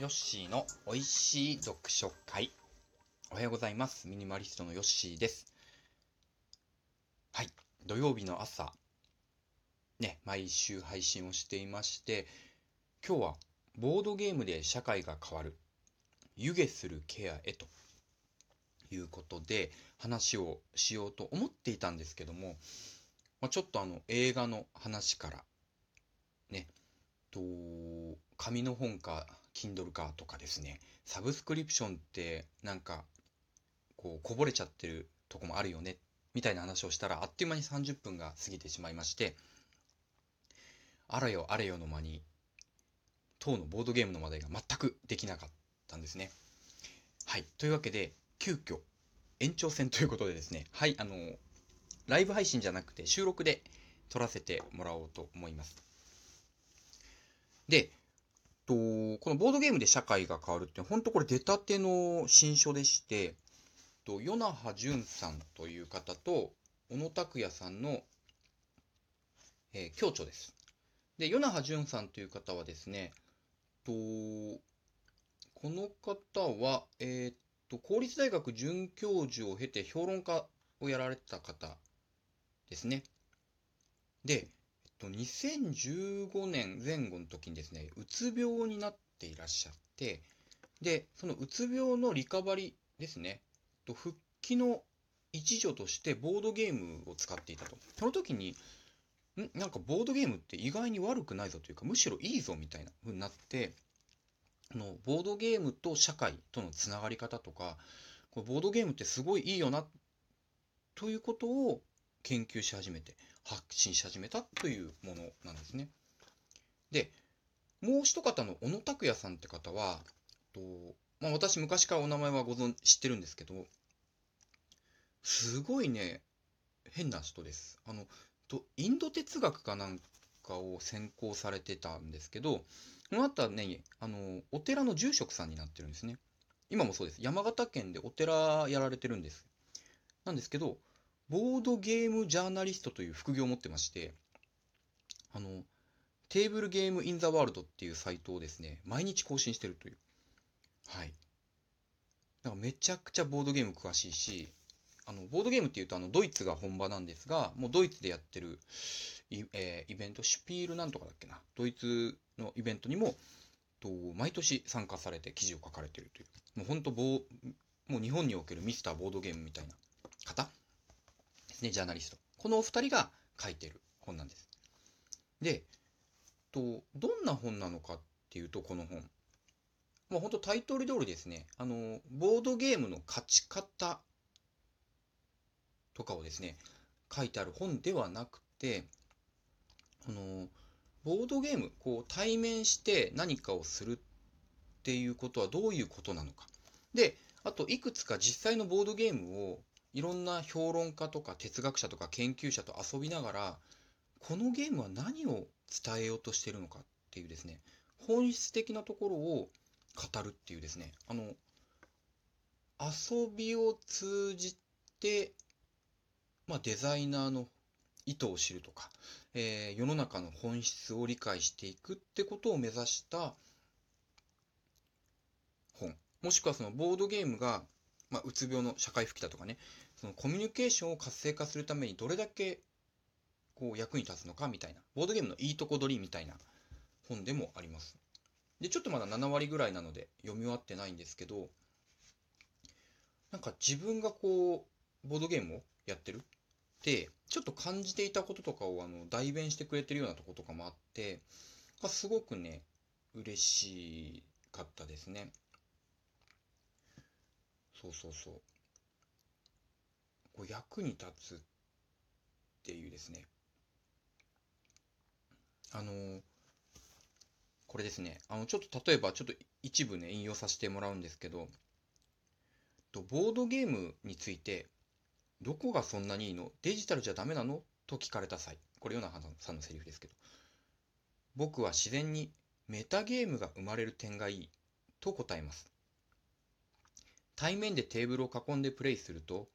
ヨッシーの美味しい読書会。おはようございます。ミニマリストのヨッシーです。はい。土曜日の朝、ね、毎週配信をしていまして、今日はボードゲームで社会が変わる、湯気するケアへということで話をしようと思っていたんですけども、まあ、ちょっとあの映画の話から、ね、と紙の本か Kindle かとかですね。サブスクリプションってなんかこうこぼれちゃってるとこもあるよね。みたいな話をしたらあっという間に30分が過ぎてしまいまして。あれよあれよの間に当のボードゲームの話題が全くできなかったんですね。はい。というわけで急遽延長戦ということでですね。はいあのライブ配信じゃなくて収録で撮らせてもらおうと思います。で、とこのボードゲームで社会が変わるって本当これ出たての新書でしてと与那覇淳さんという方と小野拓也さんの、えー、共著です。で与那覇淳さんという方はですねとこの方は、えー、っと公立大学准教授を経て評論家をやられた方ですね。で、と2015年前後の時にですねうつ病になっていらっしゃってでそのうつ病のリカバリですねと復帰の一助としてボードゲームを使っていたと。その時にん？なんかボードゲームって意外に悪くないぞというかむしろいいぞみたいな風になってあのボードゲームと社会とのつながり方とかこボードゲームってすごいいいよなということを研究し始めて発信し始めたというものなんですね。でもう一方の小野拓也さんって方はと、まあ、私昔からお名前はご存知ってるんですけどすごいね変な人です。あのとインド哲学かなんかを専攻されてたんですけどこの後はねあのお寺の住職さんになってるんですね。今もそうです。山形県でお寺やられてるんです。なんですけどボードゲームジャーナリストという副業を持ってまして、あの、テーブルゲームインザワールドっていうサイトをですね、毎日更新してるという。はい。だからめちゃくちゃボードゲーム詳しいし、あの、ボードゲームっていうと、あの、ドイツが本場なんですが、もうドイツでやってるイ,、えー、イベント、シュピールなんとかだっけな、ドイツのイベントにも、と毎年参加されて記事を書かれてるという。もう本当、もう日本におけるミスターボードゲームみたいな方ね、ジャーナリスト。このお二人が書いてる本なんです。で、とどんな本なのかっていうと、この本。もう本当タイトル通りですね、あの、ボードゲームの勝ち方とかをですね、書いてある本ではなくて、あの、ボードゲーム、こう対面して何かをするっていうことはどういうことなのか。で、あといくつか実際のボードゲームをいろんな評論家とか哲学者とか研究者と遊びながらこのゲームは何を伝えようとしてるのかっていうですね本質的なところを語るっていうですねあの遊びを通じて、まあ、デザイナーの意図を知るとか、えー、世の中の本質を理解していくってことを目指した本。もしくはそのボードゲームがまあ、うつ病の社会復帰だとかねそのコミュニケーションを活性化するためにどれだけこう役に立つのかみたいなボードゲームのいいとこ取りみたいな本でもあります。でちょっとまだ7割ぐらいなので読み終わってないんですけどなんか自分がこうボードゲームをやってるでちょっと感じていたこととかをあの代弁してくれてるようなとことかもあってすごくね嬉しかったですね。そうそうそう。こう役に立つっていうですね。あの、これですね。あの、ちょっと例えば、ちょっと一部ね、引用させてもらうんですけど、とボードゲームについて、どこがそんなにいいの？デジタルじゃダメなの？と聞かれた際。これ、ヨナハさんのセリフですけど。僕は自然にメタゲームが生まれる点がいいと答えます。対面でテーブルを囲んでプレイすると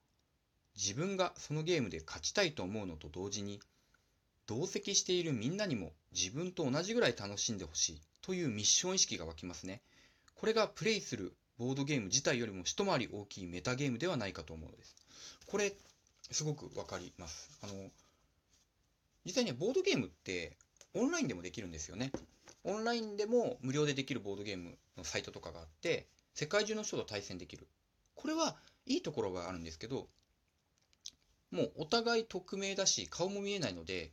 自分がそのゲームで勝ちたいと思うのと同時に同席しているみんなにも自分と同じぐらい楽しんでほしいというミッション意識が湧きますね。これがプレイするボードゲーム自体よりも一回り大きいメタゲームではないかと思うのです。これ、すごくわかります。あの、実際ね、ボードゲームってオンラインでもできるんですよね。オンラインでも無料でできるボードゲームのサイトとかがあって、世界中の人と対戦できる。これはいいところがあるんですけど、もうお互い匿名だし、顔も見えないので、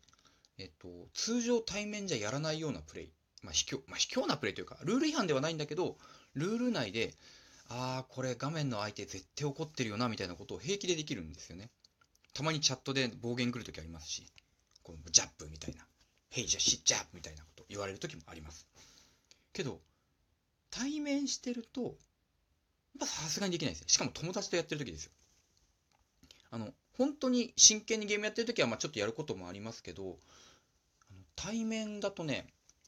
えっと、通常対面じゃやらないようなプレイ。まあ、卑怯、まあ、卑怯なプレイというか、ルール違反ではないんだけど、ルール内で、ああ、これ画面の相手絶対怒ってるよな、みたいなことを平気でできるんですよね。たまにチャットで暴言来るときありますし、このジャップみたいな、ヘイジャシッジャップみたいなこと言われるときもあります。けど、対面してると、さすがにできないですよ。しかも友達とやってるときですよ。あの、本当に真剣にゲームやってるときは、まあちょっとやることもありますけど、あの対面だとね、や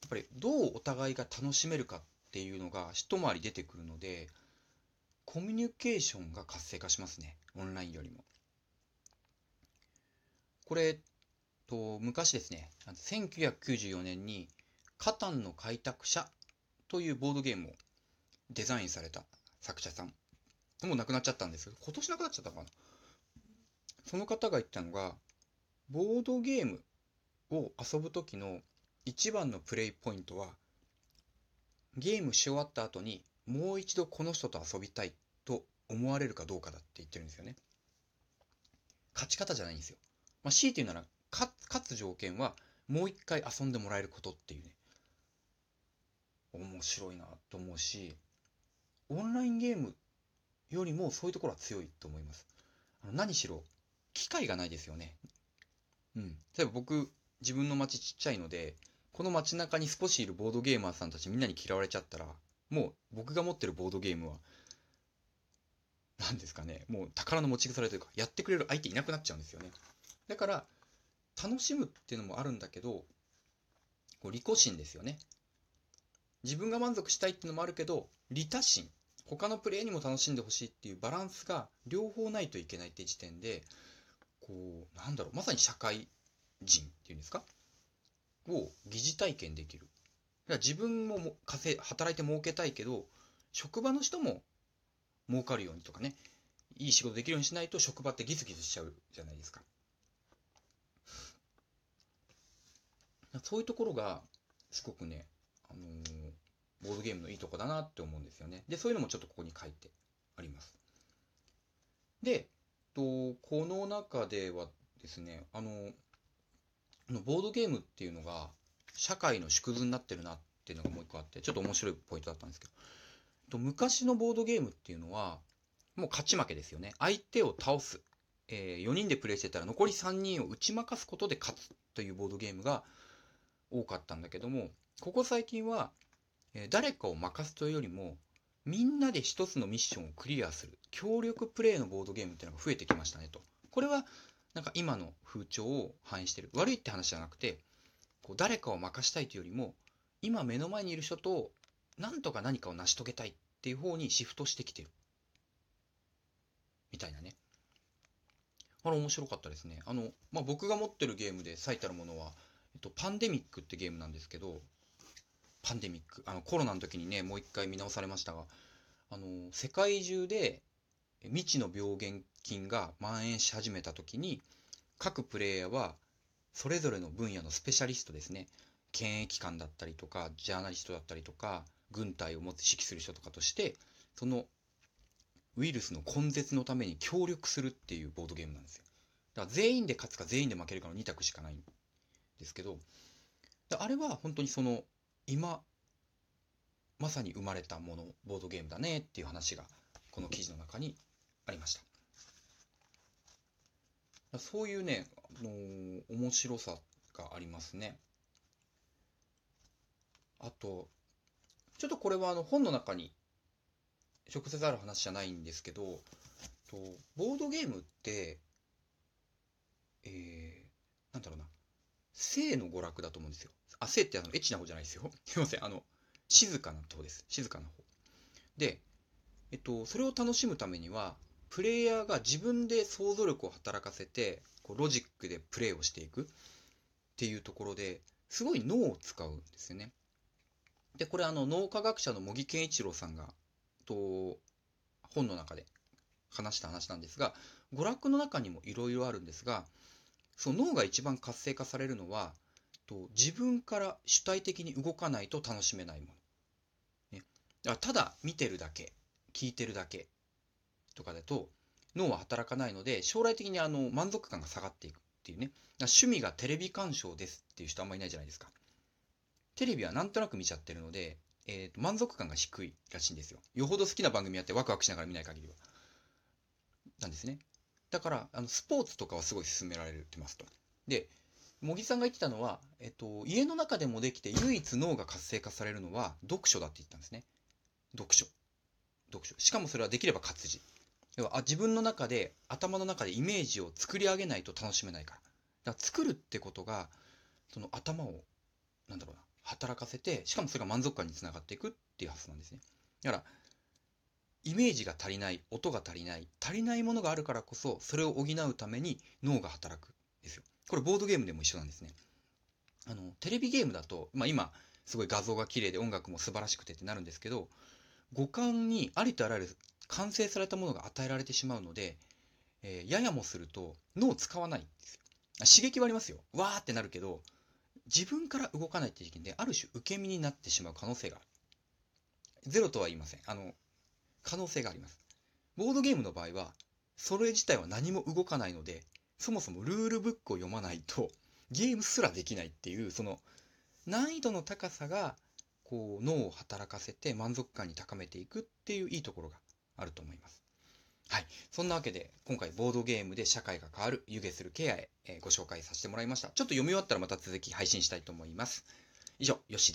っぱりどうお互いが楽しめるかっていうのが一回り出てくるので、コミュニケーションが活性化しますね。オンラインよりも。これ、と昔ですね、1994年に、カタンの開拓者というボードゲームをデザインされた作者さん。もう亡くなっちゃったんですけど今年亡くなっちゃったかな。その方が言ったのが、ボードゲームを遊ぶ時の一番のプレイポイントは、ゲームし終わった後にもう一度この人と遊びたいと思われるかどうかだって言ってるんですよね。勝ち方じゃないんですよ。まあ、強いて言うなら、勝つ条件はもう一回遊んでもらえることっていうね。面白いなと思うし、オンラインゲームよりもそういうところは強いと思います。あの何しろ、機会がないですよね。うん。例えば僕、自分の街ちっちゃいので、この街中に少しいるボードゲーマーさんたちみんなに嫌われちゃったら、もう僕が持ってるボードゲームは、何ですかね、もう宝の持ち腐れというか、やってくれる相手いなくなっちゃうんですよね。だから、楽しむっていうのもあるんだけど、こう利己心ですよね。自分が満足したいっていうのもあるけど、利他心。他のプレイにも楽しんでほしいっていうバランスが両方ないといけないって時点で、こう、なんだろう、まさに社会人っていうんですか？を疑似体験できる。だから自分もも稼働いて儲けたいけど、職場の人も儲かるようにとかね、いい仕事できるようにしないと職場ってギスギスしちゃうじゃないですか。そういうところが、すごくね、あのー、ボードゲームのいいとこだなって思うんですよね。で、そういうのもちょっとここに書いてあります。で、とこの中ではですね、あのー、ボードゲームっていうのが社会の縮図になってるなっていうのがもう一個あって、ちょっと面白いポイントだったんですけど、と昔のボードゲームっていうのは、もう勝ち負けですよね。相手を倒す。えー、4人でプレイしてたら残り3人を打ち負かすことで勝つというボードゲームが多かったんだけども、ここ最近は、誰かを任すというよりも、みんなで一つのミッションをクリアする、協力プレイのボードゲームっていうのが増えてきましたねと。これは、なんか今の風潮を反映してる。悪いって話じゃなくて、こう誰かを任したいというよりも、今目の前にいる人と、なんとか何かを成し遂げたいっていう方にシフトしてきてる。みたいなね。あれ面白かったですね。あの、まあ、僕が持ってるゲームで最たるものは、えっと、パンデミックってゲームなんですけど、パンデミック。あの、コロナの時にね、もう一回見直されましたが、あの、世界中で未知の病原菌が蔓延し始めた時に、各プレイヤーはそれぞれの分野のスペシャリストですね。検疫官だったりとか、ジャーナリストだったりとか、軍隊を持って指揮する人とかとして、そのウイルスの根絶のために協力するっていうボードゲームなんですよ。だから全員で勝つか全員で負けるかの2択しかないんですけど、あれは本当にその今、まさに生まれたもの、ボードゲームだねっていう話がこの記事の中にありました。そういうね、あの面白さがありますね。あと、ちょっとこれはあの本の中に直接ある話じゃないんですけど、とボードゲームって、えー、なんだろうな、性の娯楽だと思うんですよ。あ、性ってあのエッチな方じゃないですよ。すいません。あの、静かな方です。静かな方。で、えっと、それを楽しむためには、プレイヤーが自分で想像力を働かせて、こうロジックでプレイをしていくっていうところですごい脳を使うんですよね。で、これあの脳科学者の茂木健一郎さんがと本の中で話した話なんですが、娯楽の中にもいろいろあるんですが、その脳が一番活性化されるのは、と自分から主体的に動かないと楽しめないもの。ね、だからただ見てるだけ、聞いてるだけとかだと脳は働かないので、将来的にあの満足感が下がっていくっていうね。趣味がテレビ鑑賞ですっていう人あんまりいないじゃないですか。テレビはなんとなく見ちゃってるので、えー、と満足感が低いらしいんですよ。よほど好きな番組やってワクワクしながら見ない限りは。なんですね。だから、あのスポーツとかはすごい勧められてますと。で、茂木さんが言ってたのは、えっと、家の中でもできて唯一脳が活性化されるのは読書だって言ったんですね。読書。読書。しかもそれはできれば活字。要はあ自分の中で、頭の中でイメージを作り上げないと楽しめないから。だから作るってことが、その頭を、なんだろうな、働かせて、しかもそれが満足感につながっていくっていう発想なんですね。だから、イメージが足りない、音が足りない、足りないものがあるからこそ、それを補うために脳が働くんですよ。これボードゲームでも一緒なんですね。あの、テレビゲームだと、まあ今、すごい画像が綺麗で音楽も素晴らしくてってなるんですけど、五感にありとあらゆる完成されたものが与えられてしまうので、えー、ややもすると脳使わないんですよ。刺激はありますよ。わーってなるけど、自分から動かないっていう時点で、ある種受け身になってしまう可能性がある。ゼロとは言いません。あの、可能性があります。ボードゲームの場合は、それ自体は何も動かないので、そもそもルールブックを読まないと、ゲームすらできないっていう、その、難易度の高さが、こう、脳を働かせて満足感に高めていくっていういいところがあると思います。はい。そんなわけで、今回ボードゲームで社会が変わる湯気するケアへ、え、ご紹介させてもらいました。ちょっと読み終わったらまた続き配信したいと思います。以上、よし